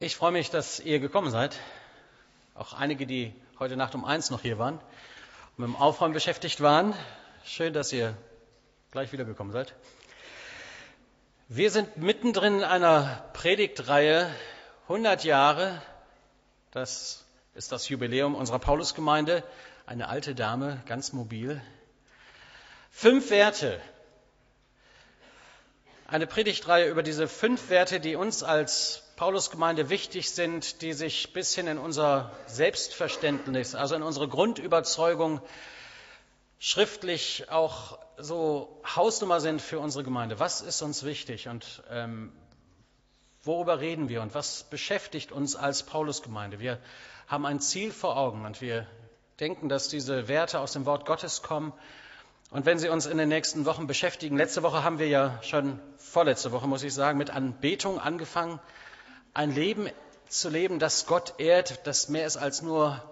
Ich freue mich, dass ihr gekommen seid. Auch einige, die heute Nacht um eins noch hier waren und mit dem Aufräumen beschäftigt waren. Schön, dass ihr gleich wiedergekommen seid. Wir sind mittendrin in einer Predigtreihe 100 Jahre. Das ist das Jubiläum unserer Paulusgemeinde. Eine alte Dame, ganz mobil. Fünf Werte. Eine Predigtreihe über diese fünf Werte, die uns als Paulusgemeinde wichtig sind, die sich bis hin in unser Selbstverständnis, also in unsere Grundüberzeugung schriftlich auch so Hausnummer sind für unsere Gemeinde. Was ist uns wichtig und ähm, worüber reden wir und was beschäftigt uns als Paulusgemeinde? Wir haben ein Ziel vor Augen und wir denken, dass diese Werte aus dem Wort Gottes kommen. Und wenn sie uns in den nächsten Wochen beschäftigen, letzte Woche haben wir ja schon, vorletzte Woche muss ich sagen, mit Anbetung angefangen ein Leben zu leben, das Gott ehrt, das mehr ist als nur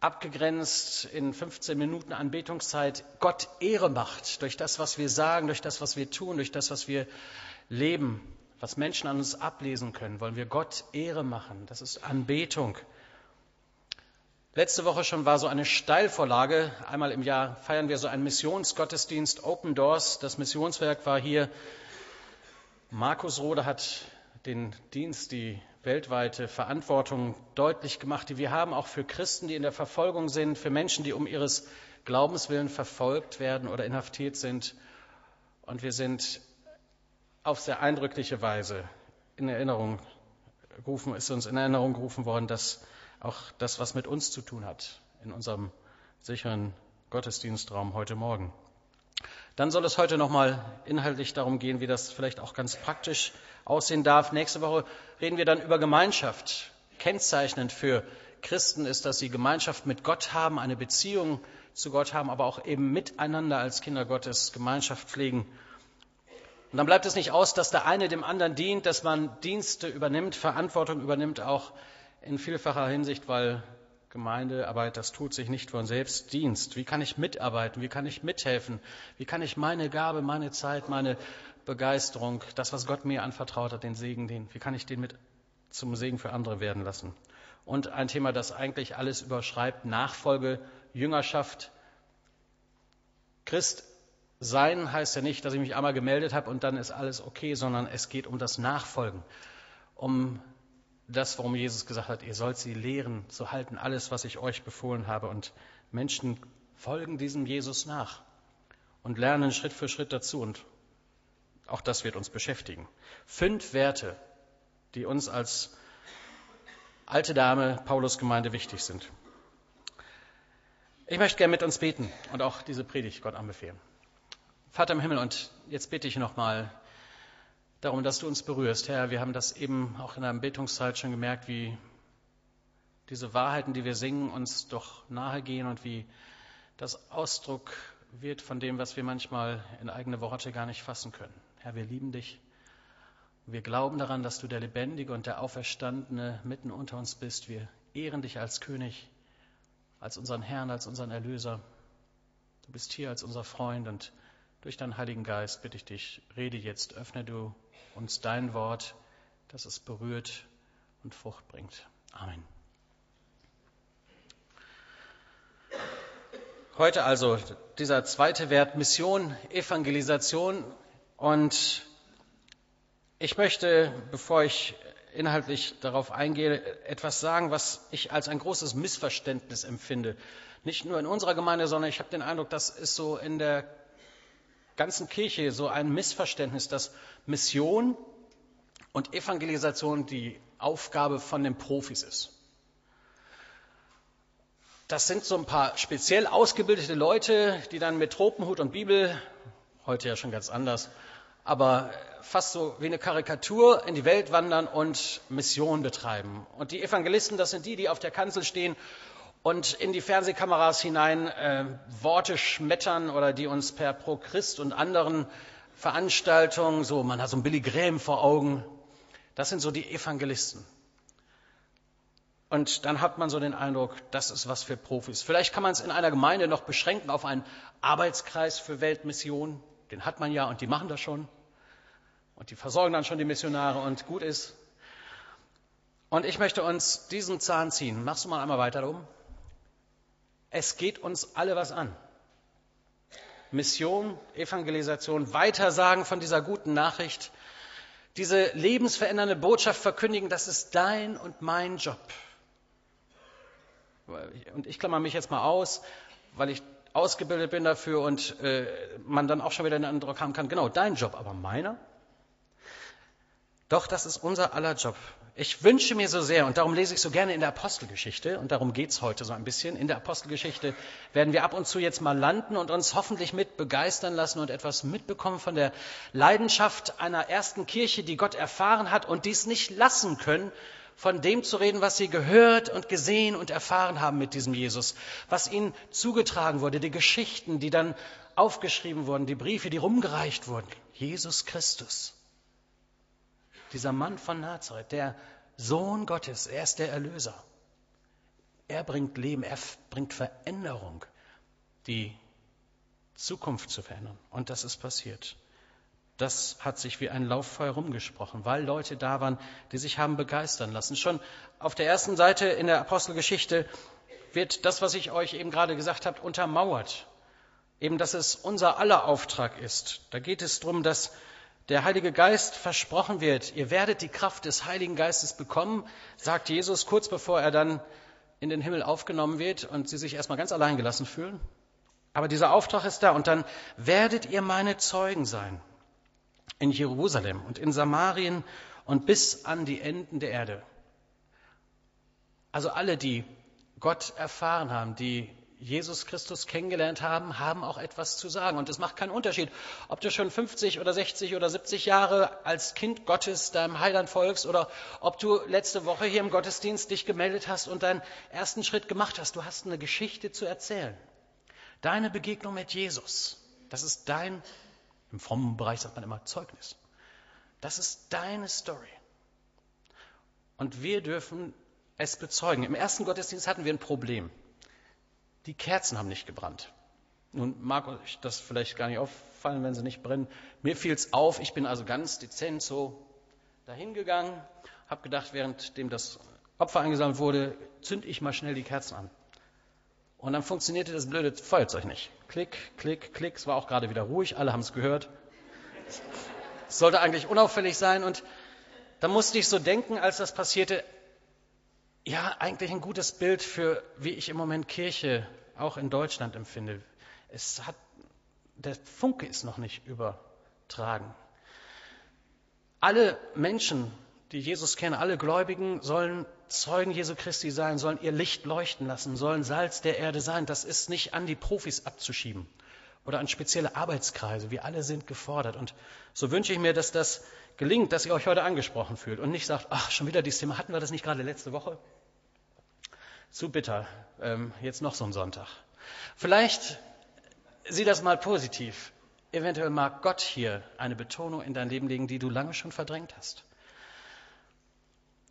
abgegrenzt in 15 Minuten Anbetungszeit, Gott Ehre macht durch das, was wir sagen, durch das, was wir tun, durch das, was wir leben, was Menschen an uns ablesen können, wollen wir Gott Ehre machen. Das ist Anbetung. Letzte Woche schon war so eine Steilvorlage. Einmal im Jahr feiern wir so einen Missionsgottesdienst Open Doors. Das Missionswerk war hier. Markus Rode hat den Dienst, die weltweite Verantwortung deutlich gemacht, die wir haben, auch für Christen, die in der Verfolgung sind, für Menschen, die um ihres Glaubens willen verfolgt werden oder inhaftiert sind. Und wir sind auf sehr eindrückliche Weise in Erinnerung gerufen, ist uns in Erinnerung gerufen worden, dass auch das, was mit uns zu tun hat, in unserem sicheren Gottesdienstraum heute Morgen. Dann soll es heute nochmal inhaltlich darum gehen, wie das vielleicht auch ganz praktisch aussehen darf. Nächste Woche reden wir dann über Gemeinschaft. Kennzeichnend für Christen ist, dass sie Gemeinschaft mit Gott haben, eine Beziehung zu Gott haben, aber auch eben miteinander als Kinder Gottes Gemeinschaft pflegen. Und dann bleibt es nicht aus, dass der eine dem anderen dient, dass man Dienste übernimmt, Verantwortung übernimmt, auch in vielfacher Hinsicht, weil Gemeindearbeit, das tut sich nicht von selbst. Dienst, wie kann ich mitarbeiten, wie kann ich mithelfen, wie kann ich meine Gabe, meine Zeit, meine Begeisterung, das, was Gott mir anvertraut hat, den Segen, den, wie kann ich den mit zum Segen für andere werden lassen? Und ein Thema, das eigentlich alles überschreibt, Nachfolge, Jüngerschaft. Christ sein heißt ja nicht, dass ich mich einmal gemeldet habe und dann ist alles okay, sondern es geht um das Nachfolgen, um das, warum Jesus gesagt hat, ihr sollt sie lehren zu halten, alles, was ich euch befohlen habe. Und Menschen folgen diesem Jesus nach und lernen Schritt für Schritt dazu. Und auch das wird uns beschäftigen. Fünf Werte, die uns als alte Dame Paulus Gemeinde wichtig sind. Ich möchte gerne mit uns beten und auch diese Predigt Gott anbefehlen. Vater im Himmel, und jetzt bitte ich nochmal darum, dass du uns berührst. Herr, wir haben das eben auch in der Betungszeit schon gemerkt, wie diese Wahrheiten, die wir singen, uns doch nahe gehen und wie das Ausdruck wird von dem, was wir manchmal in eigene Worte gar nicht fassen können. Herr, wir lieben dich. Wir glauben daran, dass du der Lebendige und der Auferstandene mitten unter uns bist. Wir ehren dich als König, als unseren Herrn, als unseren Erlöser. Du bist hier als unser Freund und durch deinen Heiligen Geist bitte ich dich, rede jetzt, öffne du uns dein Wort, dass es berührt und Frucht bringt. Amen. Heute also dieser zweite Wert Mission, Evangelisation. Und ich möchte, bevor ich inhaltlich darauf eingehe, etwas sagen, was ich als ein großes Missverständnis empfinde. Nicht nur in unserer Gemeinde, sondern ich habe den Eindruck, das ist so in der ganzen Kirche so ein Missverständnis, dass Mission und Evangelisation die Aufgabe von den Profis ist. Das sind so ein paar speziell ausgebildete Leute, die dann mit Tropenhut und Bibel, heute ja schon ganz anders, aber fast so wie eine Karikatur in die Welt wandern und Mission betreiben. Und die Evangelisten, das sind die, die auf der Kanzel stehen und in die Fernsehkameras hinein äh, Worte schmettern oder die uns per Pro Christ und anderen Veranstaltungen, so man hat so ein Billy Graham vor Augen, das sind so die Evangelisten. Und dann hat man so den Eindruck, das ist was für Profis. Vielleicht kann man es in einer Gemeinde noch beschränken auf einen Arbeitskreis für Weltmission. Den hat man ja und die machen das schon. Und die versorgen dann schon die Missionare und gut ist. Und ich möchte uns diesen Zahn ziehen. Machst du mal einmal weiter um? Es geht uns alle was an. Mission, Evangelisation, Weitersagen von dieser guten Nachricht, diese lebensverändernde Botschaft verkündigen, das ist dein und mein Job. Und ich klammer mich jetzt mal aus, weil ich ausgebildet bin dafür und äh, man dann auch schon wieder den Eindruck haben kann, genau, dein Job, aber meiner? Doch, das ist unser aller Job. Ich wünsche mir so sehr, und darum lese ich so gerne in der Apostelgeschichte, und darum geht es heute so ein bisschen, in der Apostelgeschichte werden wir ab und zu jetzt mal landen und uns hoffentlich mit begeistern lassen und etwas mitbekommen von der Leidenschaft einer ersten Kirche, die Gott erfahren hat und dies nicht lassen können, von dem zu reden, was sie gehört und gesehen und erfahren haben mit diesem Jesus, was ihnen zugetragen wurde, die Geschichten, die dann aufgeschrieben wurden, die Briefe, die rumgereicht wurden. Jesus Christus dieser Mann von Nazareth, der Sohn Gottes, er ist der Erlöser. Er bringt Leben, er bringt Veränderung, die Zukunft zu verändern. Und das ist passiert. Das hat sich wie ein Lauffeuer rumgesprochen, weil Leute da waren, die sich haben begeistern lassen. Schon auf der ersten Seite in der Apostelgeschichte wird das, was ich euch eben gerade gesagt habe, untermauert. Eben, dass es unser aller Auftrag ist. Da geht es darum, dass der Heilige Geist versprochen wird, ihr werdet die Kraft des Heiligen Geistes bekommen, sagt Jesus kurz bevor er dann in den Himmel aufgenommen wird und sie sich erstmal ganz allein gelassen fühlen. Aber dieser Auftrag ist da und dann werdet ihr meine Zeugen sein in Jerusalem und in Samarien und bis an die Enden der Erde. Also alle, die Gott erfahren haben, die Jesus Christus kennengelernt haben, haben auch etwas zu sagen. Und es macht keinen Unterschied, ob du schon 50 oder 60 oder 70 Jahre als Kind Gottes deinem Heiland folgst oder ob du letzte Woche hier im Gottesdienst dich gemeldet hast und deinen ersten Schritt gemacht hast. Du hast eine Geschichte zu erzählen. Deine Begegnung mit Jesus, das ist dein, im frommen Bereich sagt man immer Zeugnis. Das ist deine Story. Und wir dürfen es bezeugen. Im ersten Gottesdienst hatten wir ein Problem die Kerzen haben nicht gebrannt. Nun mag euch das vielleicht gar nicht auffallen, wenn sie nicht brennen. Mir fiel es auf, ich bin also ganz dezent so dahingegangen, habe gedacht, währenddem das Opfer eingesammelt wurde, zünd ich mal schnell die Kerzen an. Und dann funktionierte das blöde Feuerzeug nicht. Klick, klick, klick, es war auch gerade wieder ruhig, alle haben es gehört. Es sollte eigentlich unauffällig sein und da musste ich so denken, als das passierte, ja, eigentlich ein gutes Bild für, wie ich im Moment Kirche auch in Deutschland empfinde. Es hat, der Funke ist noch nicht übertragen. Alle Menschen, die Jesus kennen, alle Gläubigen sollen Zeugen Jesu Christi sein, sollen ihr Licht leuchten lassen, sollen Salz der Erde sein. Das ist nicht an die Profis abzuschieben oder an spezielle Arbeitskreise. Wir alle sind gefordert. Und so wünsche ich mir, dass das gelingt, dass ihr euch heute angesprochen fühlt und nicht sagt, ach, schon wieder dieses Thema, hatten wir das nicht gerade letzte Woche? Zu bitter, ähm, jetzt noch so ein Sonntag. Vielleicht sieh das mal positiv. Eventuell mag Gott hier eine Betonung in dein Leben legen, die du lange schon verdrängt hast.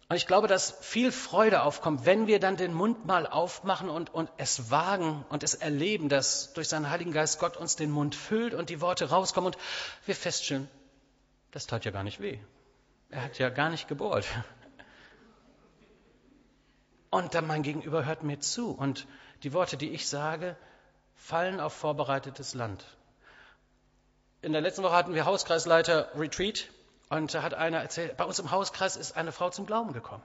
Und ich glaube, dass viel Freude aufkommt, wenn wir dann den Mund mal aufmachen und, und es wagen und es erleben, dass durch seinen Heiligen Geist Gott uns den Mund füllt und die Worte rauskommen und wir feststellen, das tat ja gar nicht weh. Er hat ja gar nicht gebohrt. Und dann mein Gegenüber hört mir zu. Und die Worte, die ich sage, fallen auf vorbereitetes Land. In der letzten Woche hatten wir Hauskreisleiter Retreat und da hat einer erzählt, bei uns im Hauskreis ist eine Frau zum Glauben gekommen.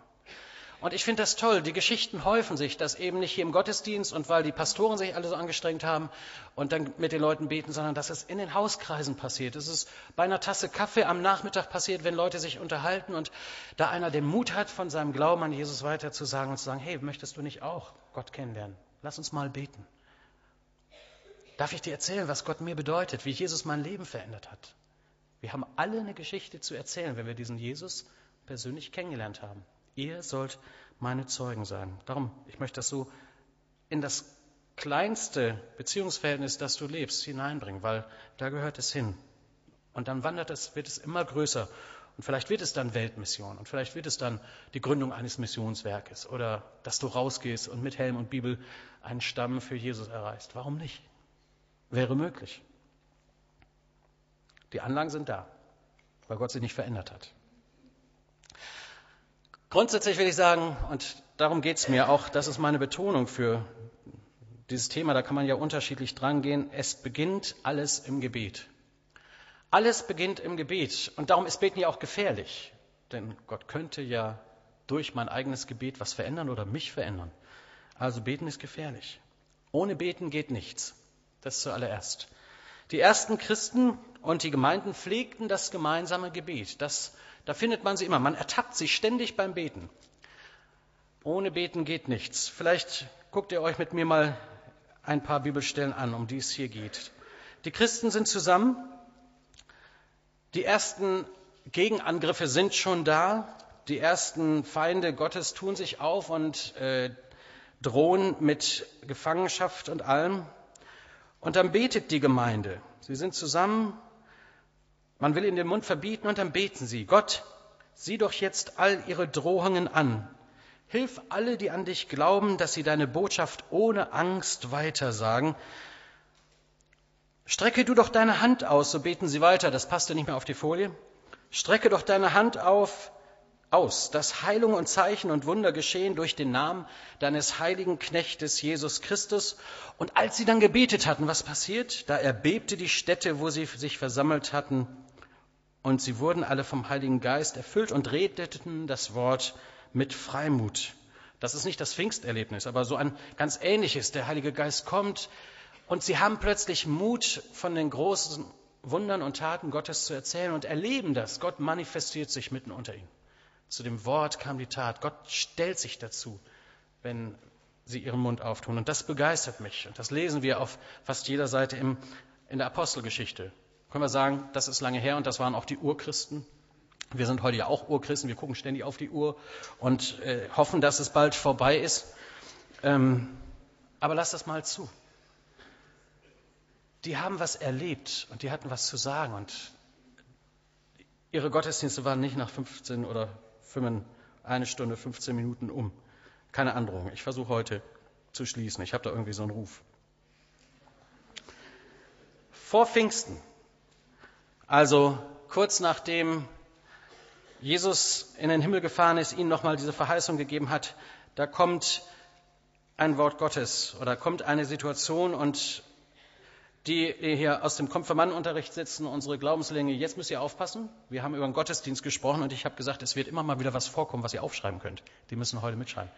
Und ich finde das toll. Die Geschichten häufen sich, dass eben nicht hier im Gottesdienst und weil die Pastoren sich alle so angestrengt haben und dann mit den Leuten beten, sondern dass es in den Hauskreisen passiert. Es ist bei einer Tasse Kaffee am Nachmittag passiert, wenn Leute sich unterhalten und da einer den Mut hat, von seinem Glauben an Jesus weiter zu sagen und zu sagen, hey, möchtest du nicht auch Gott kennenlernen? Lass uns mal beten. Darf ich dir erzählen, was Gott mir bedeutet, wie Jesus mein Leben verändert hat? Wir haben alle eine Geschichte zu erzählen, wenn wir diesen Jesus persönlich kennengelernt haben. Ihr sollt meine Zeugen sein. Darum, ich möchte das so in das kleinste Beziehungsverhältnis, das du lebst, hineinbringen, weil da gehört es hin. Und dann wandert es, wird es immer größer. Und vielleicht wird es dann Weltmission und vielleicht wird es dann die Gründung eines Missionswerkes oder dass du rausgehst und mit Helm und Bibel einen Stamm für Jesus erreichst. Warum nicht? Wäre möglich. Die Anlagen sind da, weil Gott sie nicht verändert hat. Grundsätzlich will ich sagen, und darum geht es mir auch, das ist meine Betonung für dieses Thema, da kann man ja unterschiedlich drangehen, es beginnt alles im Gebet. Alles beginnt im Gebet. Und darum ist Beten ja auch gefährlich. Denn Gott könnte ja durch mein eigenes Gebet was verändern oder mich verändern. Also beten ist gefährlich. Ohne Beten geht nichts. Das zuallererst. Die ersten Christen und die Gemeinden pflegten das gemeinsame Gebet. Das, da findet man sie immer. Man ertappt sich ständig beim Beten. Ohne Beten geht nichts. Vielleicht guckt ihr euch mit mir mal ein paar Bibelstellen an, um die es hier geht. Die Christen sind zusammen die ersten Gegenangriffe sind schon da. Die ersten Feinde Gottes tun sich auf und äh, drohen mit Gefangenschaft und allem. Und dann betet die Gemeinde. Sie sind zusammen. Man will ihnen den Mund verbieten und dann beten sie. Gott, sieh doch jetzt all ihre Drohungen an. Hilf alle, die an dich glauben, dass sie deine Botschaft ohne Angst weitersagen, Strecke du doch deine Hand aus, so beten sie weiter, das passte nicht mehr auf die Folie. Strecke doch deine Hand auf, aus, dass Heilung und Zeichen und Wunder geschehen durch den Namen deines heiligen Knechtes Jesus Christus. Und als sie dann gebetet hatten, was passiert? Da erbebte die Stätte, wo sie sich versammelt hatten, und sie wurden alle vom Heiligen Geist erfüllt und redeten das Wort mit Freimut. Das ist nicht das Pfingsterlebnis, aber so ein ganz ähnliches. Der Heilige Geist kommt, und sie haben plötzlich Mut, von den großen Wundern und Taten Gottes zu erzählen und erleben das. Gott manifestiert sich mitten unter ihnen. Zu dem Wort kam die Tat. Gott stellt sich dazu, wenn sie ihren Mund auftun. Und das begeistert mich. Und das lesen wir auf fast jeder Seite im, in der Apostelgeschichte. Können wir sagen, das ist lange her und das waren auch die Urchristen. Wir sind heute ja auch Urchristen. Wir gucken ständig auf die Uhr und äh, hoffen, dass es bald vorbei ist. Ähm, aber lass das mal zu die haben was erlebt und die hatten was zu sagen. Und ihre Gottesdienste waren nicht nach 15 oder 5, eine Stunde, 15 Minuten um. Keine Androhung. Ich versuche heute zu schließen. Ich habe da irgendwie so einen Ruf. Vor Pfingsten, also kurz nachdem Jesus in den Himmel gefahren ist, ihnen nochmal diese Verheißung gegeben hat, da kommt ein Wort Gottes oder kommt eine Situation und die hier aus dem Konfirmandenunterricht sitzen, unsere Glaubenslänge, jetzt müsst ihr aufpassen. Wir haben über den Gottesdienst gesprochen und ich habe gesagt, es wird immer mal wieder was vorkommen, was ihr aufschreiben könnt. Die müssen heute mitschreiben.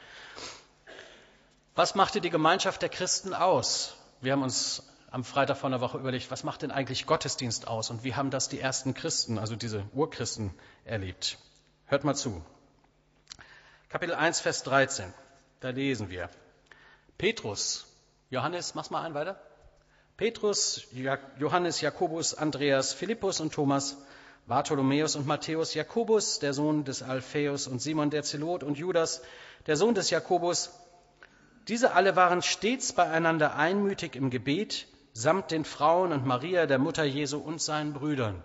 Was machte die Gemeinschaft der Christen aus? Wir haben uns am Freitag vor einer Woche überlegt, was macht denn eigentlich Gottesdienst aus und wie haben das die ersten Christen, also diese Urchristen, erlebt? Hört mal zu. Kapitel 1, Vers 13. Da lesen wir. Petrus, Johannes, mach's mal ein weiter. Petrus, Johannes, Jakobus, Andreas, Philippus und Thomas, Bartholomäus und Matthäus, Jakobus, der Sohn des Alphaeus und Simon der Zelot und Judas, der Sohn des Jakobus. Diese alle waren stets beieinander einmütig im Gebet, samt den Frauen und Maria, der Mutter Jesu und seinen Brüdern.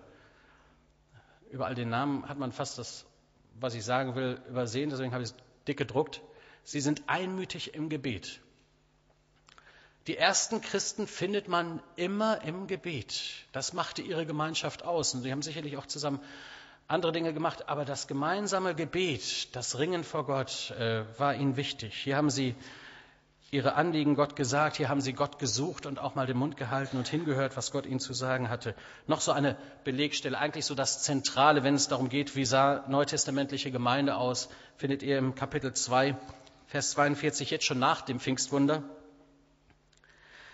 Über all den Namen hat man fast das, was ich sagen will, übersehen, deswegen habe ich es dick gedruckt. Sie sind einmütig im Gebet. Die ersten Christen findet man immer im Gebet. Das machte ihre Gemeinschaft aus. Und sie haben sicherlich auch zusammen andere Dinge gemacht, aber das gemeinsame Gebet, das Ringen vor Gott äh, war ihnen wichtig. Hier haben sie ihre Anliegen Gott gesagt, hier haben sie Gott gesucht und auch mal den Mund gehalten und hingehört, was Gott ihnen zu sagen hatte. Noch so eine Belegstelle, eigentlich so das Zentrale, wenn es darum geht, wie sah neutestamentliche Gemeinde aus, findet ihr im Kapitel 2, Vers 42, jetzt schon nach dem Pfingstwunder.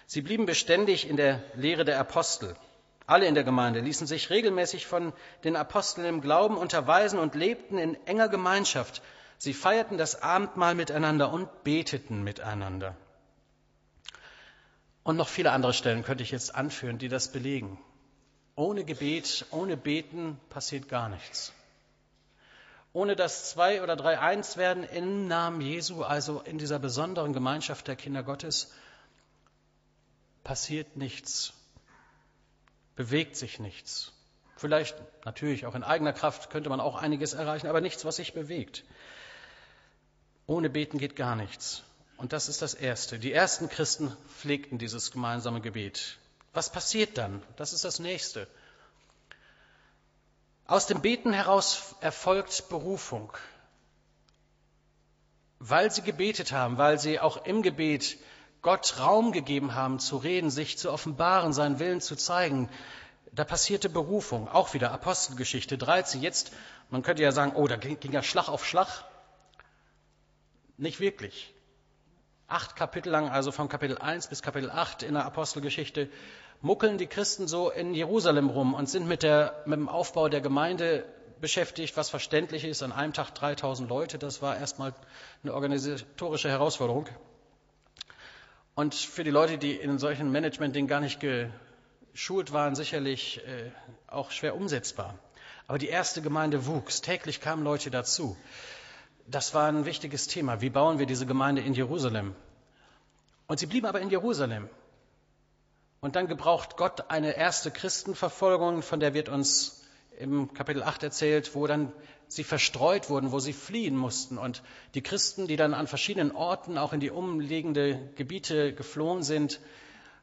Sie blieben beständig in der Lehre der Apostel. Alle in der Gemeinde ließen sich regelmäßig von den Aposteln im Glauben unterweisen und lebten in enger Gemeinschaft. Sie feierten das Abendmahl miteinander und beteten miteinander. Und noch viele andere Stellen könnte ich jetzt anführen, die das belegen. Ohne Gebet, ohne Beten passiert gar nichts. Ohne das zwei oder drei eins werden im Namen Jesu, also in dieser besonderen Gemeinschaft der Kinder Gottes, passiert nichts, bewegt sich nichts. Vielleicht natürlich auch in eigener Kraft könnte man auch einiges erreichen, aber nichts, was sich bewegt. Ohne Beten geht gar nichts. Und das ist das Erste. Die ersten Christen pflegten dieses gemeinsame Gebet. Was passiert dann? Das ist das Nächste. Aus dem Beten heraus erfolgt Berufung. weil sie gebetet haben, weil sie auch im Gebet Gott Raum gegeben haben zu reden, sich zu offenbaren, seinen Willen zu zeigen. Da passierte Berufung, auch wieder Apostelgeschichte 13. Jetzt, man könnte ja sagen, oh, da ging ja Schlag auf Schlag. Nicht wirklich. Acht Kapitel lang, also von Kapitel 1 bis Kapitel 8 in der Apostelgeschichte, muckeln die Christen so in Jerusalem rum und sind mit, der, mit dem Aufbau der Gemeinde beschäftigt, was verständlich ist. An einem Tag 3000 Leute, das war erstmal eine organisatorische Herausforderung. Und für die Leute, die in solchen Management-Dingen gar nicht geschult waren, sicherlich äh, auch schwer umsetzbar. Aber die erste Gemeinde wuchs. Täglich kamen Leute dazu. Das war ein wichtiges Thema. Wie bauen wir diese Gemeinde in Jerusalem? Und sie blieben aber in Jerusalem. Und dann gebraucht Gott eine erste Christenverfolgung, von der wird uns im Kapitel 8 erzählt, wo dann sie verstreut wurden, wo sie fliehen mussten. Und die Christen, die dann an verschiedenen Orten auch in die umliegende Gebiete geflohen sind,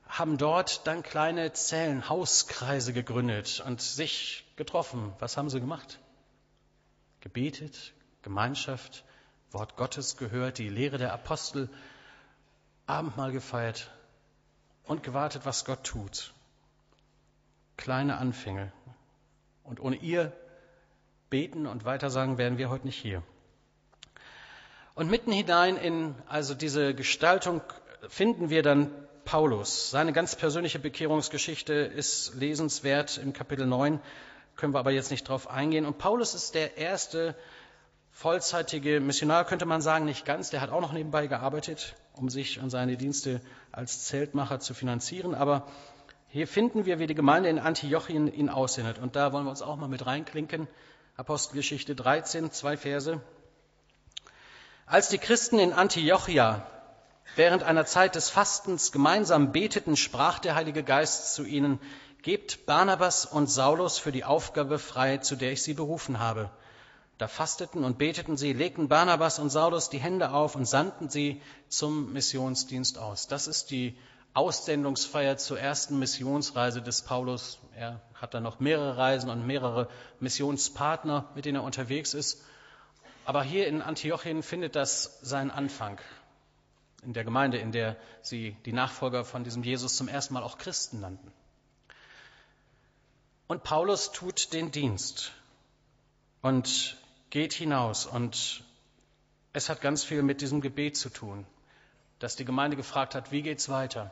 haben dort dann kleine Zellen, Hauskreise gegründet und sich getroffen. Was haben sie gemacht? Gebetet, Gemeinschaft, Wort Gottes gehört, die Lehre der Apostel, Abendmahl gefeiert und gewartet, was Gott tut. Kleine Anfänge. Und ohne ihr beten und weitersagen wären wir heute nicht hier. Und mitten hinein in also diese Gestaltung finden wir dann Paulus. Seine ganz persönliche Bekehrungsgeschichte ist lesenswert im Kapitel 9, können wir aber jetzt nicht drauf eingehen. Und Paulus ist der erste vollzeitige Missionar, könnte man sagen, nicht ganz. Der hat auch noch nebenbei gearbeitet, um sich und seine Dienste als Zeltmacher zu finanzieren. Aber hier finden wir, wie die Gemeinde in Antiochien ihn aussendet. Und da wollen wir uns auch mal mit reinklinken. Apostelgeschichte 13, zwei Verse. Als die Christen in Antiochia während einer Zeit des Fastens gemeinsam beteten, sprach der Heilige Geist zu ihnen, Gebt Barnabas und Saulus für die Aufgabe frei, zu der ich sie berufen habe. Da fasteten und beteten sie, legten Barnabas und Saulus die Hände auf und sandten sie zum Missionsdienst aus. Das ist die Aussendungsfeier zur ersten Missionsreise des Paulus. Er hat dann noch mehrere Reisen und mehrere Missionspartner, mit denen er unterwegs ist. Aber hier in Antiochien findet das seinen Anfang. In der Gemeinde, in der sie die Nachfolger von diesem Jesus zum ersten Mal auch Christen nannten. Und Paulus tut den Dienst und geht hinaus. Und es hat ganz viel mit diesem Gebet zu tun, dass die Gemeinde gefragt hat, wie geht's weiter?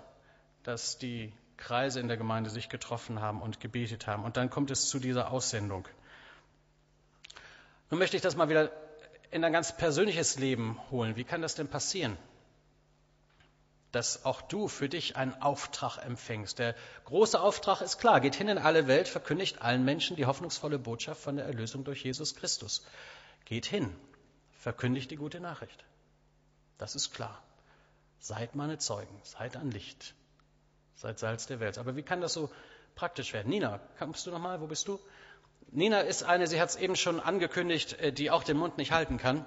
dass die Kreise in der Gemeinde sich getroffen haben und gebetet haben. Und dann kommt es zu dieser Aussendung. Nun möchte ich das mal wieder in ein ganz persönliches Leben holen. Wie kann das denn passieren? Dass auch du für dich einen Auftrag empfängst. Der große Auftrag ist klar, geht hin in alle Welt, verkündigt allen Menschen die hoffnungsvolle Botschaft von der Erlösung durch Jesus Christus. Geht hin, verkündigt die gute Nachricht. Das ist klar. Seid meine Zeugen, seid ein Licht. Seid Salz der Welt. Aber wie kann das so praktisch werden? Nina, kommst du nochmal? Wo bist du? Nina ist eine, sie hat es eben schon angekündigt, äh, die auch den Mund nicht halten kann,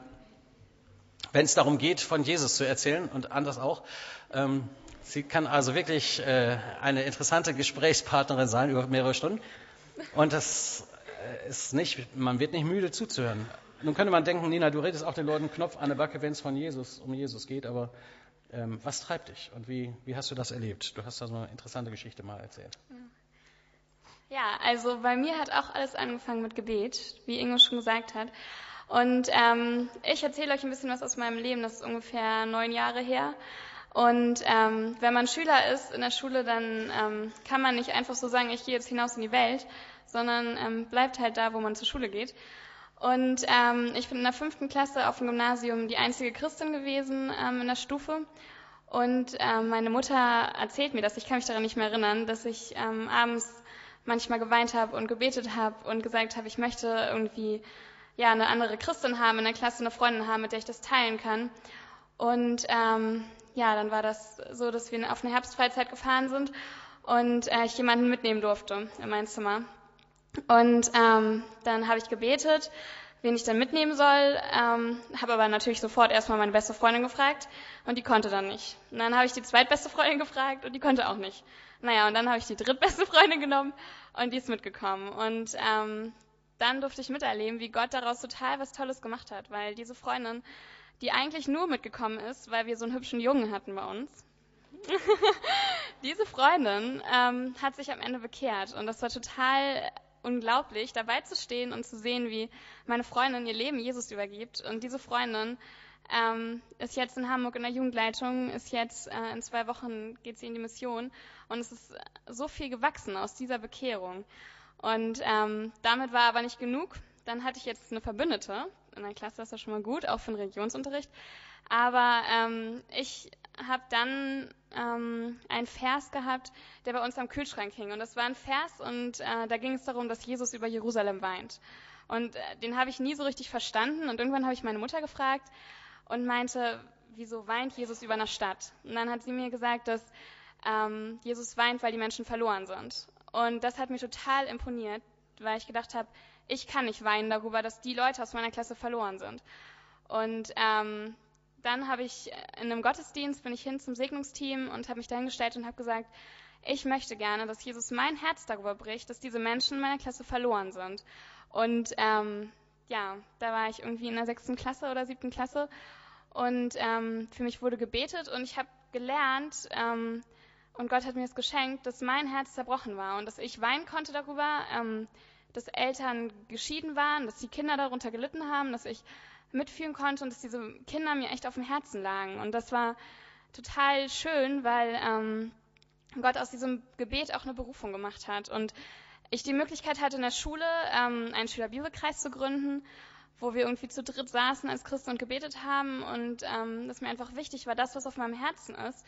wenn es darum geht, von Jesus zu erzählen und anders auch. Ähm, sie kann also wirklich äh, eine interessante Gesprächspartnerin sein über mehrere Stunden. Und das äh, ist nicht, man wird nicht müde zuzuhören. Nun könnte man denken, Nina, du redest auch den Leuten Knopf an der Backe, wenn es von Jesus, um Jesus geht, aber ähm, was treibt dich und wie, wie hast du das erlebt? Du hast da so eine interessante Geschichte mal erzählt. Ja, also bei mir hat auch alles angefangen mit Gebet, wie Ingo schon gesagt hat. Und ähm, ich erzähle euch ein bisschen was aus meinem Leben. Das ist ungefähr neun Jahre her. Und ähm, wenn man Schüler ist in der Schule, dann ähm, kann man nicht einfach so sagen, ich gehe jetzt hinaus in die Welt, sondern ähm, bleibt halt da, wo man zur Schule geht. Und ähm, ich bin in der fünften Klasse auf dem Gymnasium die einzige Christin gewesen ähm, in der Stufe. Und ähm, meine Mutter erzählt mir das, ich kann mich daran nicht mehr erinnern, dass ich ähm, abends manchmal geweint habe und gebetet habe und gesagt habe, ich möchte irgendwie ja eine andere Christin haben in der Klasse, eine Freundin haben, mit der ich das teilen kann. Und ähm, ja, dann war das so, dass wir auf eine Herbstfreizeit gefahren sind und äh, ich jemanden mitnehmen durfte in mein Zimmer. Und ähm, dann habe ich gebetet, wen ich dann mitnehmen soll, ähm, habe aber natürlich sofort erstmal meine beste Freundin gefragt und die konnte dann nicht. Und dann habe ich die zweitbeste Freundin gefragt und die konnte auch nicht. Naja, und dann habe ich die drittbeste Freundin genommen und die ist mitgekommen. Und ähm, dann durfte ich miterleben, wie Gott daraus total was Tolles gemacht hat, weil diese Freundin die eigentlich nur mitgekommen ist, weil wir so einen hübschen Jungen hatten bei uns. Diese Freundin ähm, hat sich am Ende bekehrt und das war total unglaublich, dabei zu stehen und zu sehen, wie meine Freundin ihr Leben Jesus übergibt. Und diese Freundin ähm, ist jetzt in Hamburg in der Jugendleitung, ist jetzt äh, in zwei Wochen geht sie in die Mission und es ist so viel gewachsen aus dieser Bekehrung. Und ähm, damit war aber nicht genug. Dann hatte ich jetzt eine Verbündete in der Klasse, das ist ja schon mal gut, auch für den Religionsunterricht. Aber ähm, ich habe dann ähm, einen Vers gehabt, der bei uns am Kühlschrank hing. Und das war ein Vers und äh, da ging es darum, dass Jesus über Jerusalem weint. Und äh, den habe ich nie so richtig verstanden. Und irgendwann habe ich meine Mutter gefragt und meinte, wieso weint Jesus über eine Stadt? Und dann hat sie mir gesagt, dass ähm, Jesus weint, weil die Menschen verloren sind. Und das hat mir total imponiert, weil ich gedacht habe, ich kann nicht weinen darüber, dass die Leute aus meiner Klasse verloren sind. Und ähm, dann habe ich in einem Gottesdienst bin ich hin zum Segnungsteam und habe mich dahingestellt und habe gesagt, ich möchte gerne, dass Jesus mein Herz darüber bricht, dass diese Menschen in meiner Klasse verloren sind. Und ähm, ja, da war ich irgendwie in der sechsten Klasse oder siebten Klasse und ähm, für mich wurde gebetet und ich habe gelernt ähm, und Gott hat mir es geschenkt, dass mein Herz zerbrochen war und dass ich weinen konnte darüber, ähm, dass Eltern geschieden waren, dass die Kinder darunter gelitten haben, dass ich mitfühlen konnte und dass diese Kinder mir echt auf dem Herzen lagen. Und das war total schön, weil ähm, Gott aus diesem Gebet auch eine Berufung gemacht hat. Und ich die Möglichkeit hatte, in der Schule ähm, einen Schülerbibelkreis zu gründen, wo wir irgendwie zu dritt saßen als Christen und gebetet haben. Und ähm, das mir einfach wichtig war, das, was auf meinem Herzen ist,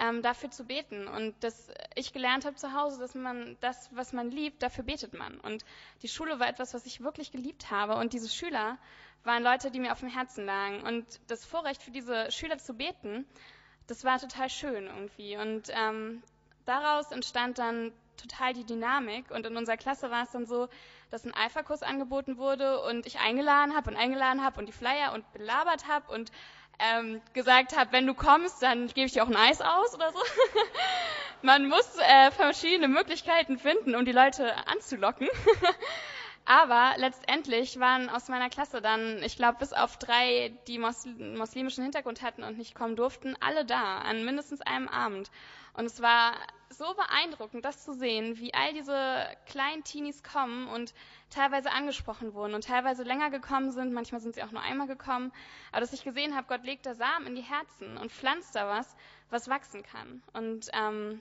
ähm, dafür zu beten. Und dass ich gelernt habe zu Hause, dass man das, was man liebt, dafür betet man. Und die Schule war etwas, was ich wirklich geliebt habe. Und diese Schüler waren Leute, die mir auf dem Herzen lagen. Und das Vorrecht für diese Schüler zu beten, das war total schön irgendwie. Und ähm, daraus entstand dann total die Dynamik. Und in unserer Klasse war es dann so, dass ein Alpha-Kurs angeboten wurde und ich eingeladen habe und eingeladen habe und die Flyer und belabert habe und ähm, gesagt habe, wenn du kommst, dann gebe ich dir auch ein Eis aus oder so. Man muss äh, verschiedene Möglichkeiten finden, um die Leute anzulocken. Aber letztendlich waren aus meiner Klasse dann, ich glaube, bis auf drei, die muslimischen Hintergrund hatten und nicht kommen durften, alle da, an mindestens einem Abend. Und es war so beeindruckend, das zu sehen, wie all diese kleinen Teenies kommen und teilweise angesprochen wurden und teilweise länger gekommen sind, manchmal sind sie auch nur einmal gekommen, aber dass ich gesehen habe, Gott legt da Samen in die Herzen und pflanzt da was, was wachsen kann. Und ähm,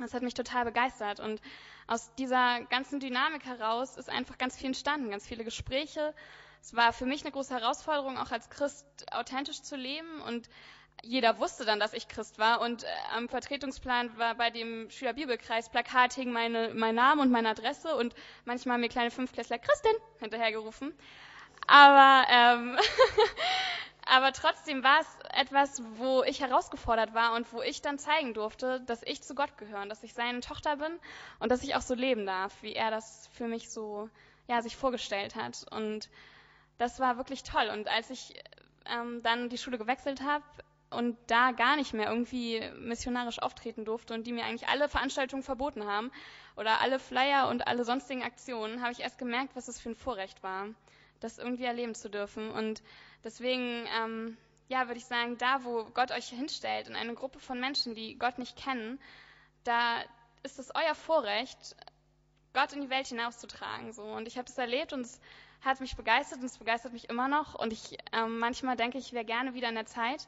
das hat mich total begeistert. Und aus dieser ganzen Dynamik heraus ist einfach ganz viel entstanden, ganz viele Gespräche. Es war für mich eine große Herausforderung, auch als Christ authentisch zu leben und jeder wusste dann, dass ich Christ war und äh, am Vertretungsplan war bei dem Schülerbibelkreis Plakat hing meine, mein Name und meine Adresse und manchmal haben mir kleine Fünfklässler Christin hinterhergerufen. Aber, ähm, aber trotzdem war es etwas, wo ich herausgefordert war und wo ich dann zeigen durfte, dass ich zu Gott gehöre und dass ich seine Tochter bin und dass ich auch so leben darf, wie er das für mich so ja, sich vorgestellt hat. Und das war wirklich toll. Und als ich ähm, dann die Schule gewechselt habe, und da gar nicht mehr irgendwie missionarisch auftreten durfte und die mir eigentlich alle Veranstaltungen verboten haben oder alle Flyer und alle sonstigen Aktionen, habe ich erst gemerkt, was es für ein Vorrecht war, das irgendwie erleben zu dürfen. Und deswegen, ähm, ja, würde ich sagen, da, wo Gott euch hinstellt, in eine Gruppe von Menschen, die Gott nicht kennen, da ist es euer Vorrecht, Gott in die Welt hinauszutragen. So. Und ich habe das erlebt und es hat mich begeistert und es begeistert mich immer noch. Und ich ähm, manchmal denke, ich wäre gerne wieder in der Zeit,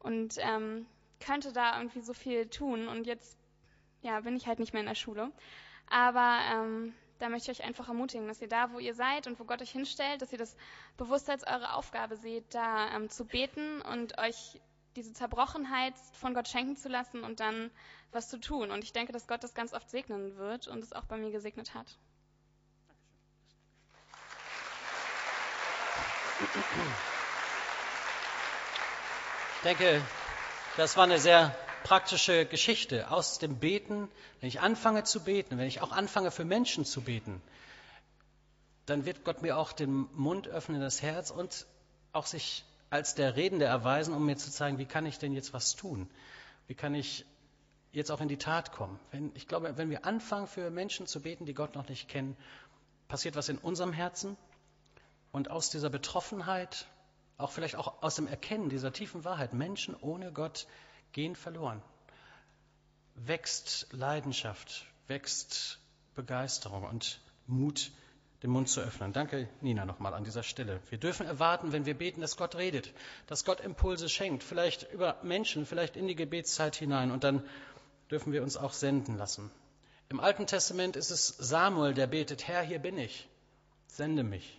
und ähm, könnte da irgendwie so viel tun. Und jetzt ja, bin ich halt nicht mehr in der Schule. Aber ähm, da möchte ich euch einfach ermutigen, dass ihr da, wo ihr seid und wo Gott euch hinstellt, dass ihr das bewusst als eure Aufgabe seht, da ähm, zu beten und euch diese Zerbrochenheit von Gott schenken zu lassen und dann was zu tun. Und ich denke, dass Gott das ganz oft segnen wird und es auch bei mir gesegnet hat. Dankeschön. Ich denke, das war eine sehr praktische Geschichte aus dem Beten. Wenn ich anfange zu beten, wenn ich auch anfange für Menschen zu beten, dann wird Gott mir auch den Mund öffnen, das Herz und auch sich als der Redende erweisen, um mir zu zeigen, wie kann ich denn jetzt was tun? Wie kann ich jetzt auch in die Tat kommen? Wenn, ich glaube, wenn wir anfangen für Menschen zu beten, die Gott noch nicht kennen, passiert was in unserem Herzen und aus dieser Betroffenheit auch vielleicht auch aus dem Erkennen dieser tiefen Wahrheit, Menschen ohne Gott gehen verloren. Wächst Leidenschaft, wächst Begeisterung und Mut, den Mund zu öffnen. Danke, Nina, nochmal an dieser Stelle. Wir dürfen erwarten, wenn wir beten, dass Gott redet, dass Gott Impulse schenkt, vielleicht über Menschen, vielleicht in die Gebetszeit hinein. Und dann dürfen wir uns auch senden lassen. Im Alten Testament ist es Samuel, der betet, Herr, hier bin ich, sende mich.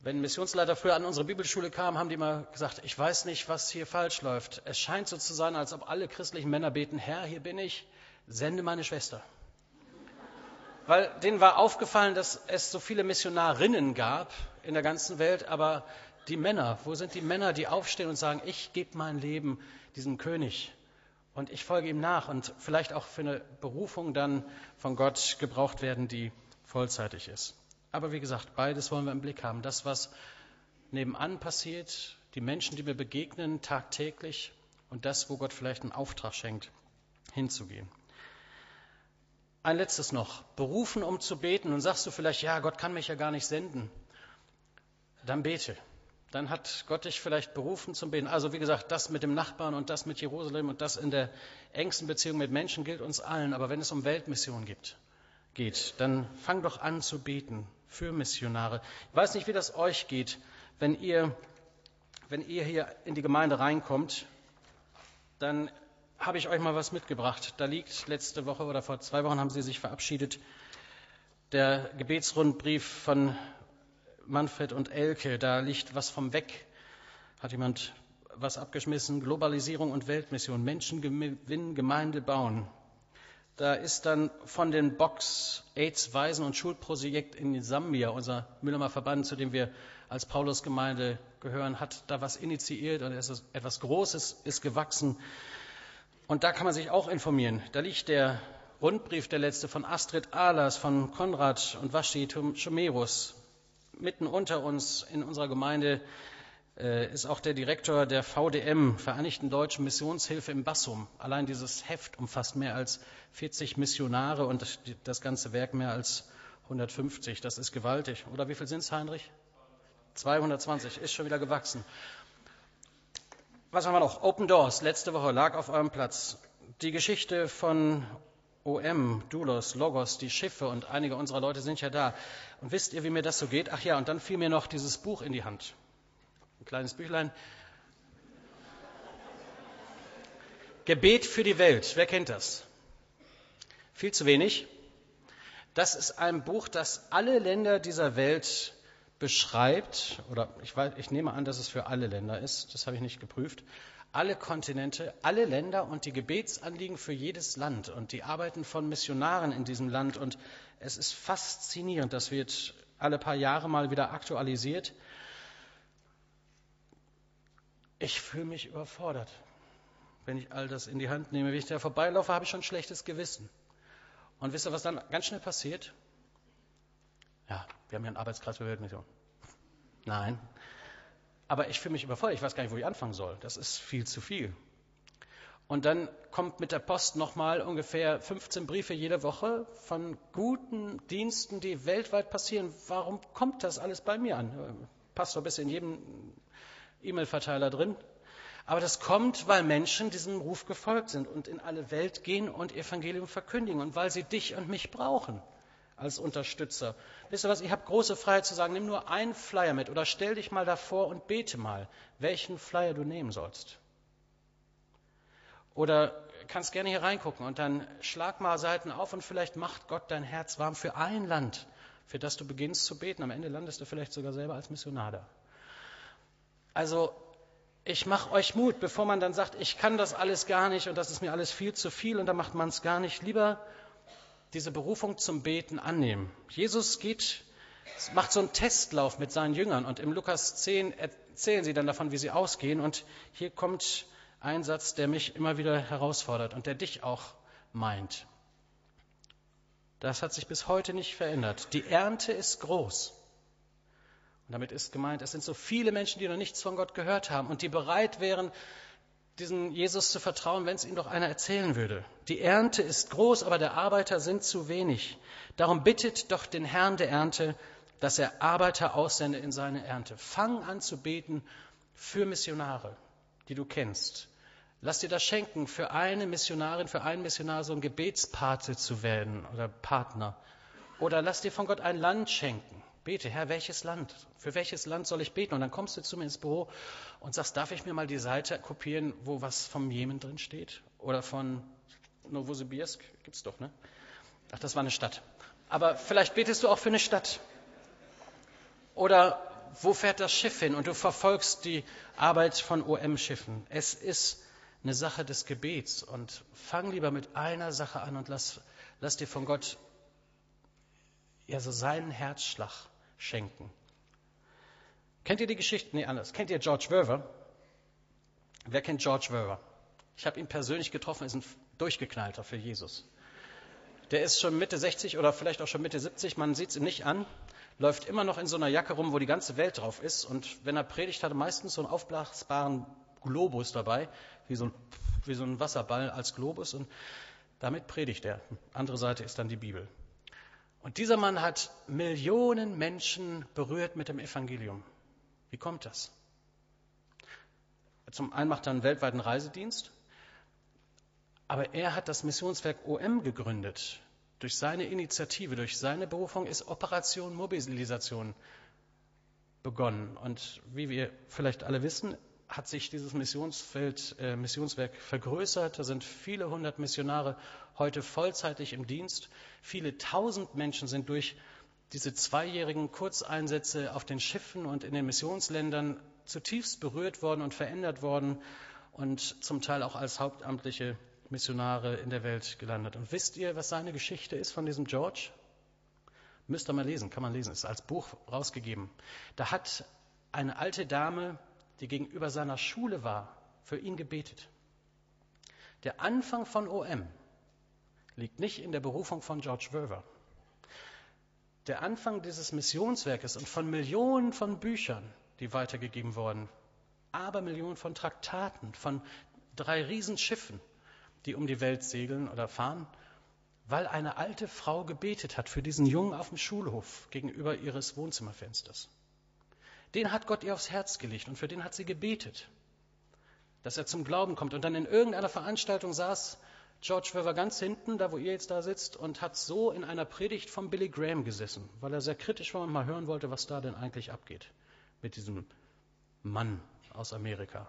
Wenn Missionsleiter früher an unsere Bibelschule kamen, haben die immer gesagt, ich weiß nicht, was hier falsch läuft. Es scheint so zu sein, als ob alle christlichen Männer beten, Herr, hier bin ich, sende meine Schwester. Weil denen war aufgefallen, dass es so viele Missionarinnen gab in der ganzen Welt, aber die Männer, wo sind die Männer, die aufstehen und sagen, ich gebe mein Leben diesem König und ich folge ihm nach und vielleicht auch für eine Berufung dann von Gott gebraucht werden, die vollzeitig ist. Aber wie gesagt, beides wollen wir im Blick haben. Das, was nebenan passiert, die Menschen, die wir begegnen tagtäglich und das, wo Gott vielleicht einen Auftrag schenkt, hinzugehen. Ein letztes noch. Berufen, um zu beten. Und sagst du vielleicht, ja, Gott kann mich ja gar nicht senden. Dann bete. Dann hat Gott dich vielleicht berufen zum Beten. Also wie gesagt, das mit dem Nachbarn und das mit Jerusalem und das in der engsten Beziehung mit Menschen gilt uns allen. Aber wenn es um Weltmission geht, geht, dann fang doch an zu beten für Missionare. Ich weiß nicht, wie das euch geht, wenn ihr, wenn ihr hier in die Gemeinde reinkommt, dann habe ich euch mal was mitgebracht. Da liegt letzte Woche oder vor zwei Wochen haben sie sich verabschiedet, der Gebetsrundbrief von Manfred und Elke. Da liegt was vom Weg. Hat jemand was abgeschmissen? Globalisierung und Weltmission. Menschen gewinnen, Gemeinde bauen. Da ist dann von den Box AIDS Waisen und Schulprojekt in Sambia, unser Müllermer Verband, zu dem wir als Paulusgemeinde gehören, hat da was initiiert und etwas Großes ist gewachsen. Und da kann man sich auch informieren. Da liegt der Rundbrief, der letzte, von Astrid Ahlers, von Konrad und Waschi Chomerus. Mitten unter uns in unserer Gemeinde ist auch der Direktor der VDM, Vereinigten Deutschen Missionshilfe im Bassum. Allein dieses Heft umfasst mehr als 40 Missionare und das ganze Werk mehr als 150. Das ist gewaltig. Oder wie viel sind es, Heinrich? 220. Ist schon wieder gewachsen. Was haben wir noch? Open Doors. Letzte Woche lag auf eurem Platz. Die Geschichte von OM, Doulos, Logos, die Schiffe und einige unserer Leute sind ja da. Und wisst ihr, wie mir das so geht? Ach ja, und dann fiel mir noch dieses Buch in die Hand kleines Büchlein. Gebet für die Welt. Wer kennt das? Viel zu wenig. Das ist ein Buch, das alle Länder dieser Welt beschreibt, oder ich, weiß, ich nehme an, dass es für alle Länder ist, das habe ich nicht geprüft, alle Kontinente, alle Länder und die Gebetsanliegen für jedes Land und die Arbeiten von Missionaren in diesem Land. Und es ist faszinierend, das wird alle paar Jahre mal wieder aktualisiert. Ich fühle mich überfordert, wenn ich all das in die Hand nehme. Wenn ich da vorbeilaufe, habe ich schon ein schlechtes Gewissen. Und wisst ihr, was dann ganz schnell passiert? Ja, wir haben ja einen Arbeitskreis für Weltmission. Nein. Aber ich fühle mich überfordert. Ich weiß gar nicht, wo ich anfangen soll. Das ist viel zu viel. Und dann kommt mit der Post nochmal ungefähr 15 Briefe jede Woche von guten Diensten, die weltweit passieren. Warum kommt das alles bei mir an? Passt so ein bisschen in jedem E-Mail-Verteiler drin. Aber das kommt, weil Menschen diesem Ruf gefolgt sind und in alle Welt gehen und Evangelium verkündigen und weil sie dich und mich brauchen als Unterstützer. Wisst ihr was? Ich habe große Freiheit zu sagen, nimm nur einen Flyer mit oder stell dich mal davor und bete mal, welchen Flyer du nehmen sollst. Oder kannst gerne hier reingucken und dann schlag mal Seiten auf und vielleicht macht Gott dein Herz warm für ein Land, für das du beginnst zu beten. Am Ende landest du vielleicht sogar selber als Missionar da. Also ich mache euch Mut, bevor man dann sagt, ich kann das alles gar nicht und das ist mir alles viel zu viel und da macht man es gar nicht. Lieber diese Berufung zum Beten annehmen. Jesus geht, macht so einen Testlauf mit seinen Jüngern und im Lukas 10 erzählen sie dann davon, wie sie ausgehen und hier kommt ein Satz, der mich immer wieder herausfordert und der dich auch meint. Das hat sich bis heute nicht verändert. Die Ernte ist groß. Und damit ist gemeint, es sind so viele Menschen, die noch nichts von Gott gehört haben und die bereit wären, diesen Jesus zu vertrauen, wenn es ihnen doch einer erzählen würde. Die Ernte ist groß, aber der Arbeiter sind zu wenig. Darum bittet doch den Herrn der Ernte, dass er Arbeiter aussende in seine Ernte. Fang an zu beten für Missionare, die du kennst. Lass dir das schenken, für eine Missionarin, für einen Missionar so ein Gebetspate zu werden oder Partner. Oder lass dir von Gott ein Land schenken. Bete, Herr, welches Land? Für welches Land soll ich beten? Und dann kommst du zu mir ins Büro und sagst, darf ich mir mal die Seite kopieren, wo was vom Jemen drin steht? Oder von Novosibirsk? Gibt's doch, ne? Ach, das war eine Stadt. Aber vielleicht betest du auch für eine Stadt. Oder wo fährt das Schiff hin? Und du verfolgst die Arbeit von OM-Schiffen. Es ist eine Sache des Gebets. Und fang lieber mit einer Sache an und lass, lass dir von Gott ja so seinen Herzschlag schenken. Kennt ihr die Geschichte? Nee, anders. Kennt ihr George Verver? Wer kennt George Verver? Ich habe ihn persönlich getroffen, ist ein Durchgeknallter für Jesus. Der ist schon Mitte 60 oder vielleicht auch schon Mitte 70, man sieht es ihm nicht an, läuft immer noch in so einer Jacke rum, wo die ganze Welt drauf ist. Und wenn er predigt, hat er meistens so einen aufblasbaren Globus dabei, wie so, ein, wie so ein Wasserball als Globus. Und damit predigt er. Andere Seite ist dann die Bibel. Und dieser Mann hat Millionen Menschen berührt mit dem Evangelium. Wie kommt das? Zum einen macht er einen weltweiten Reisedienst, aber er hat das Missionswerk OM gegründet. Durch seine Initiative, durch seine Berufung ist Operation Mobilisation begonnen. Und wie wir vielleicht alle wissen, hat sich dieses Missionsfeld, äh, Missionswerk vergrößert. Da sind viele hundert Missionare heute vollzeitig im Dienst. Viele tausend Menschen sind durch diese zweijährigen Kurzeinsätze auf den Schiffen und in den Missionsländern zutiefst berührt worden und verändert worden und zum Teil auch als hauptamtliche Missionare in der Welt gelandet. Und wisst ihr, was seine Geschichte ist von diesem George? Müsst ihr mal lesen, kann man lesen, ist als Buch rausgegeben. Da hat eine alte Dame die gegenüber seiner Schule war, für ihn gebetet. Der Anfang von OM liegt nicht in der Berufung von George Verver. Der Anfang dieses Missionswerkes und von Millionen von Büchern, die weitergegeben wurden, aber Millionen von Traktaten, von drei Riesenschiffen, die um die Welt segeln oder fahren, weil eine alte Frau gebetet hat für diesen Jungen auf dem Schulhof gegenüber ihres Wohnzimmerfensters. Den hat Gott ihr aufs Herz gelegt und für den hat sie gebetet, dass er zum Glauben kommt. Und dann in irgendeiner Veranstaltung saß George Weaver ganz hinten, da wo ihr jetzt da sitzt, und hat so in einer Predigt von Billy Graham gesessen, weil er sehr kritisch war und mal hören wollte, was da denn eigentlich abgeht mit diesem Mann aus Amerika.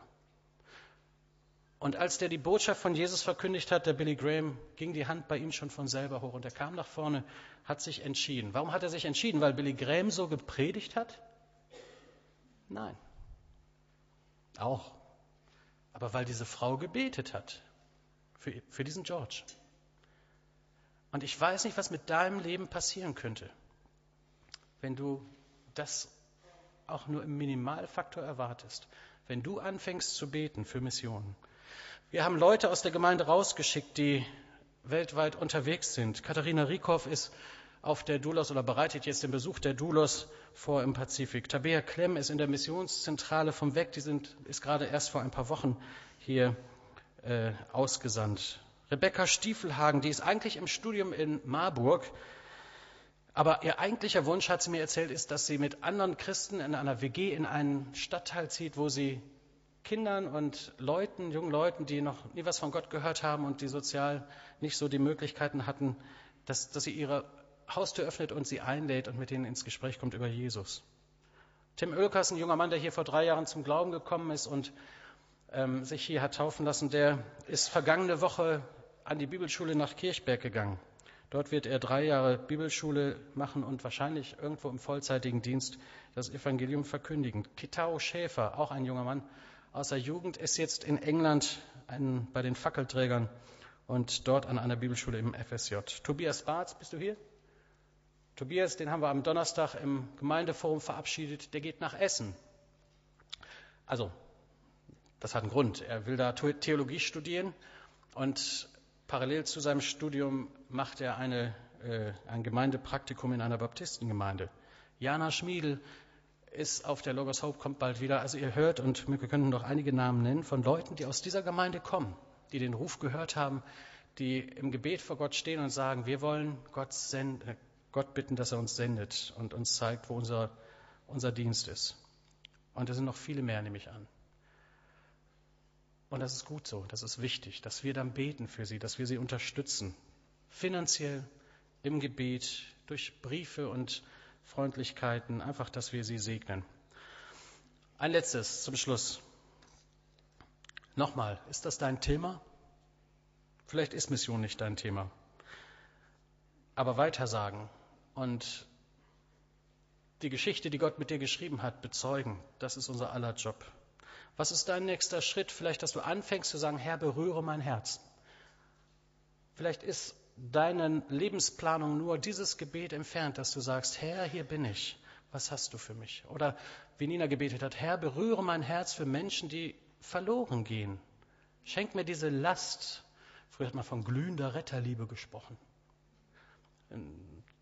Und als der die Botschaft von Jesus verkündigt hat, der Billy Graham, ging die Hand bei ihm schon von selber hoch und er kam nach vorne, hat sich entschieden. Warum hat er sich entschieden? Weil Billy Graham so gepredigt hat? Nein. Auch. Aber weil diese Frau gebetet hat für, für diesen George. Und ich weiß nicht, was mit deinem Leben passieren könnte, wenn du das auch nur im Minimalfaktor erwartest, wenn du anfängst zu beten für Missionen. Wir haben Leute aus der Gemeinde rausgeschickt, die weltweit unterwegs sind. Katharina Riekow ist auf der Dulos oder bereitet jetzt den Besuch der Dulos vor im Pazifik. Tabea Klemm ist in der Missionszentrale vom Weg, die sind, ist gerade erst vor ein paar Wochen hier äh, ausgesandt. Rebecca Stiefelhagen, die ist eigentlich im Studium in Marburg, aber ihr eigentlicher Wunsch, hat sie mir erzählt, ist, dass sie mit anderen Christen in einer WG in einen Stadtteil zieht, wo sie Kindern und Leuten, jungen Leuten, die noch nie was von Gott gehört haben und die sozial nicht so die Möglichkeiten hatten, dass, dass sie ihre Haustür öffnet und sie einlädt und mit ihnen ins Gespräch kommt über Jesus. Tim Oelkers, ein junger Mann, der hier vor drei Jahren zum Glauben gekommen ist und ähm, sich hier hat taufen lassen, der ist vergangene Woche an die Bibelschule nach Kirchberg gegangen. Dort wird er drei Jahre Bibelschule machen und wahrscheinlich irgendwo im vollzeitigen Dienst das Evangelium verkündigen. Kitao Schäfer, auch ein junger Mann aus der Jugend, ist jetzt in England ein, bei den Fackelträgern und dort an einer Bibelschule im FSJ. Tobias Barth, bist du hier? Tobias, den haben wir am Donnerstag im Gemeindeforum verabschiedet, der geht nach Essen. Also, das hat einen Grund. Er will da Theologie studieren und parallel zu seinem Studium macht er eine, äh, ein Gemeindepraktikum in einer Baptistengemeinde. Jana Schmiedel ist auf der Logos Hope, kommt bald wieder. Also ihr hört, und wir können noch einige Namen nennen, von Leuten, die aus dieser Gemeinde kommen, die den Ruf gehört haben, die im Gebet vor Gott stehen und sagen, wir wollen Gott senden, Gott bitten, dass er uns sendet und uns zeigt, wo unser, unser Dienst ist. Und es sind noch viele mehr, nehme ich an. Und das ist gut so, das ist wichtig, dass wir dann beten für sie, dass wir sie unterstützen, finanziell, im Gebet, durch Briefe und Freundlichkeiten, einfach, dass wir sie segnen. Ein letztes zum Schluss. Nochmal, ist das dein Thema? Vielleicht ist Mission nicht dein Thema. Aber weitersagen und die Geschichte, die Gott mit dir geschrieben hat, bezeugen, das ist unser aller Job. Was ist dein nächster Schritt? Vielleicht, dass du anfängst zu sagen, Herr, berühre mein Herz. Vielleicht ist deine Lebensplanung nur dieses Gebet entfernt, dass du sagst, Herr, hier bin ich. Was hast du für mich? Oder wie Nina gebetet hat, Herr, berühre mein Herz für Menschen, die verloren gehen. Schenk mir diese Last. Früher hat man von glühender Retterliebe gesprochen.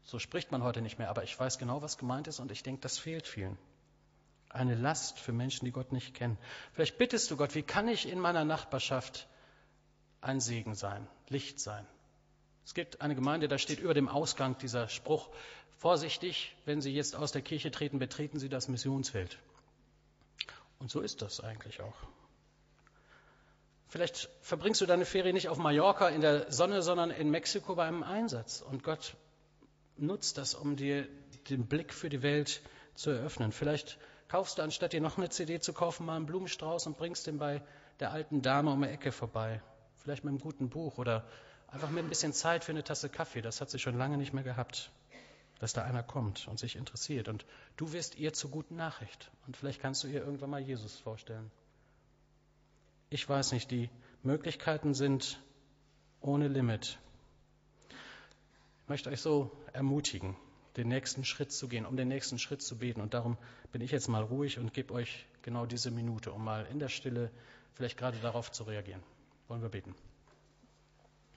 So spricht man heute nicht mehr, aber ich weiß genau, was gemeint ist und ich denke, das fehlt vielen. Eine Last für Menschen, die Gott nicht kennen. Vielleicht bittest du Gott, wie kann ich in meiner Nachbarschaft ein Segen sein, Licht sein? Es gibt eine Gemeinde, da steht über dem Ausgang dieser Spruch, vorsichtig, wenn Sie jetzt aus der Kirche treten, betreten Sie das Missionsfeld. Und so ist das eigentlich auch. Vielleicht verbringst du deine Ferien nicht auf Mallorca in der Sonne, sondern in Mexiko bei einem Einsatz. Und Gott nutzt das, um dir den Blick für die Welt zu eröffnen. Vielleicht kaufst du, anstatt dir noch eine CD zu kaufen, mal einen Blumenstrauß und bringst den bei der alten Dame um die Ecke vorbei. Vielleicht mit einem guten Buch oder einfach mit ein bisschen Zeit für eine Tasse Kaffee. Das hat sie schon lange nicht mehr gehabt, dass da einer kommt und sich interessiert. Und du wirst ihr zur guten Nachricht. Und vielleicht kannst du ihr irgendwann mal Jesus vorstellen. Ich weiß nicht, die Möglichkeiten sind ohne Limit. Ich möchte euch so ermutigen, den nächsten Schritt zu gehen, um den nächsten Schritt zu beten. Und darum bin ich jetzt mal ruhig und gebe euch genau diese Minute, um mal in der Stille vielleicht gerade darauf zu reagieren. Wollen wir beten.